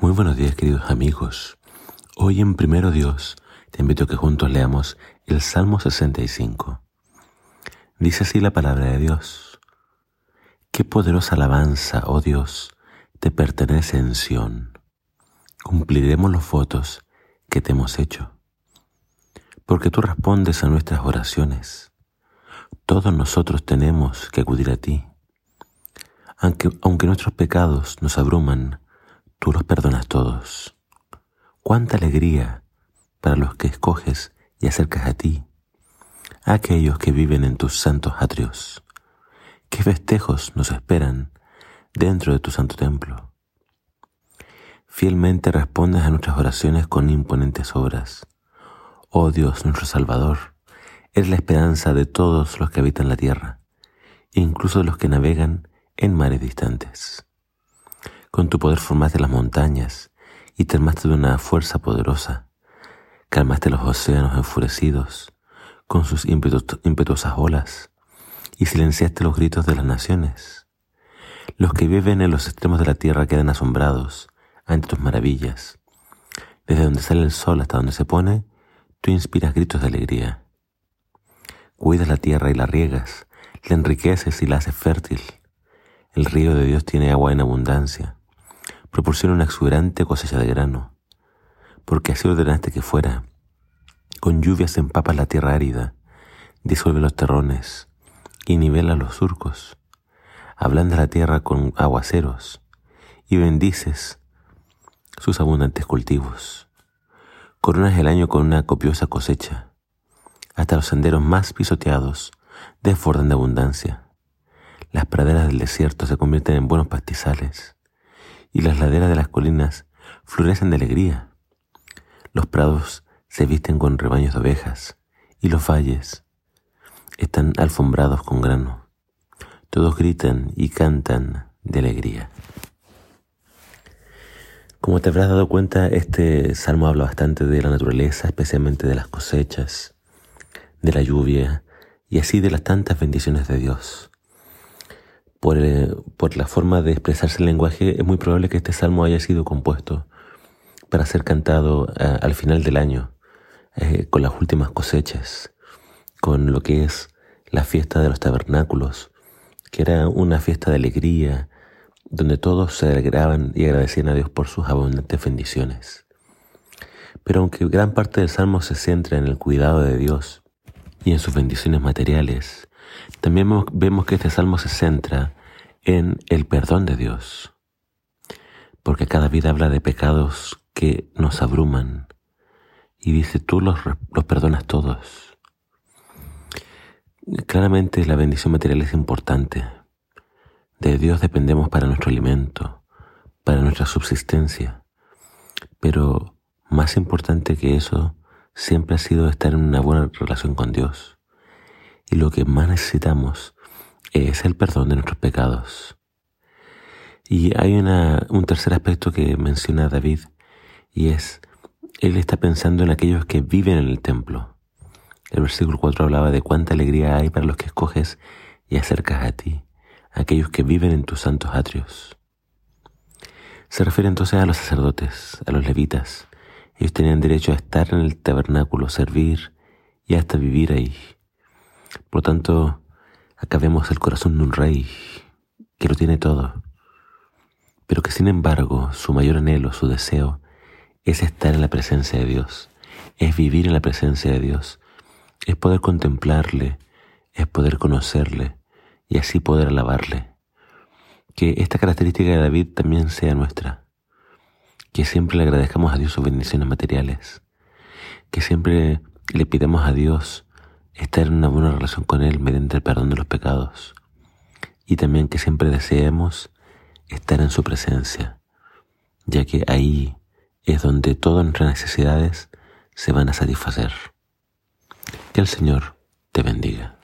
Muy buenos días queridos amigos. Hoy en Primero Dios te invito a que juntos leamos el Salmo 65. Dice así la palabra de Dios. Qué poderosa alabanza, oh Dios, te pertenece en Sión. Cumpliremos los votos que te hemos hecho. Porque tú respondes a nuestras oraciones. Todos nosotros tenemos que acudir a ti. Aunque, aunque nuestros pecados nos abruman, tú los perdonas todos. Cuánta alegría para los que escoges y acercas a ti, aquellos que viven en tus santos atrios. Qué festejos nos esperan dentro de tu santo templo. Fielmente respondes a nuestras oraciones con imponentes obras. Oh Dios, nuestro Salvador, eres la esperanza de todos los que habitan la tierra, incluso los que navegan en mares distantes. Con tu poder formaste las montañas y te armaste de una fuerza poderosa. Calmaste los océanos enfurecidos con sus impetuosas olas y silenciaste los gritos de las naciones. Los que viven en los extremos de la tierra quedan asombrados ante tus maravillas. Desde donde sale el sol hasta donde se pone, tú inspiras gritos de alegría. Cuidas la tierra y la riegas, la enriqueces y la haces fértil. El río de Dios tiene agua en abundancia proporciona una exuberante cosecha de grano, porque así ordenaste que fuera. Con lluvias empapas la tierra árida, disuelve los terrones y nivela los surcos. Ablanda la tierra con aguaceros y bendices sus abundantes cultivos. Coronas el año con una copiosa cosecha. Hasta los senderos más pisoteados desbordan de abundancia. Las praderas del desierto se convierten en buenos pastizales y las laderas de las colinas florecen de alegría. Los prados se visten con rebaños de ovejas y los valles están alfombrados con grano. Todos gritan y cantan de alegría. Como te habrás dado cuenta, este salmo habla bastante de la naturaleza, especialmente de las cosechas, de la lluvia y así de las tantas bendiciones de Dios por, eh, por la forma de expresarse el lenguaje, es muy probable que este salmo haya sido compuesto para ser cantado eh, al final del año, eh, con las últimas cosechas, con lo que es la fiesta de los tabernáculos, que era una fiesta de alegría, donde todos se alegraban y agradecían a Dios por sus abundantes bendiciones. Pero aunque gran parte del salmo se centra en el cuidado de Dios y en sus bendiciones materiales, también vemos que este salmo se centra en el perdón de Dios, porque cada vida habla de pecados que nos abruman y dice, tú los, los perdonas todos. Claramente la bendición material es importante. De Dios dependemos para nuestro alimento, para nuestra subsistencia, pero más importante que eso siempre ha sido estar en una buena relación con Dios y lo que más necesitamos es el perdón de nuestros pecados. Y hay una, un tercer aspecto que menciona David y es, él está pensando en aquellos que viven en el templo. El versículo 4 hablaba de cuánta alegría hay para los que escoges y acercas a ti, aquellos que viven en tus santos atrios. Se refiere entonces a los sacerdotes, a los levitas. Ellos tenían derecho a estar en el tabernáculo, servir y hasta vivir ahí. Por lo tanto, acá vemos el corazón de un rey que lo tiene todo, pero que sin embargo su mayor anhelo, su deseo, es estar en la presencia de Dios, es vivir en la presencia de Dios, es poder contemplarle, es poder conocerle y así poder alabarle. Que esta característica de David también sea nuestra, que siempre le agradezcamos a Dios sus bendiciones materiales, que siempre le pidamos a Dios estar en una buena relación con Él mediante el perdón de los pecados y también que siempre deseemos estar en su presencia, ya que ahí es donde todas nuestras necesidades se van a satisfacer. Que el Señor te bendiga.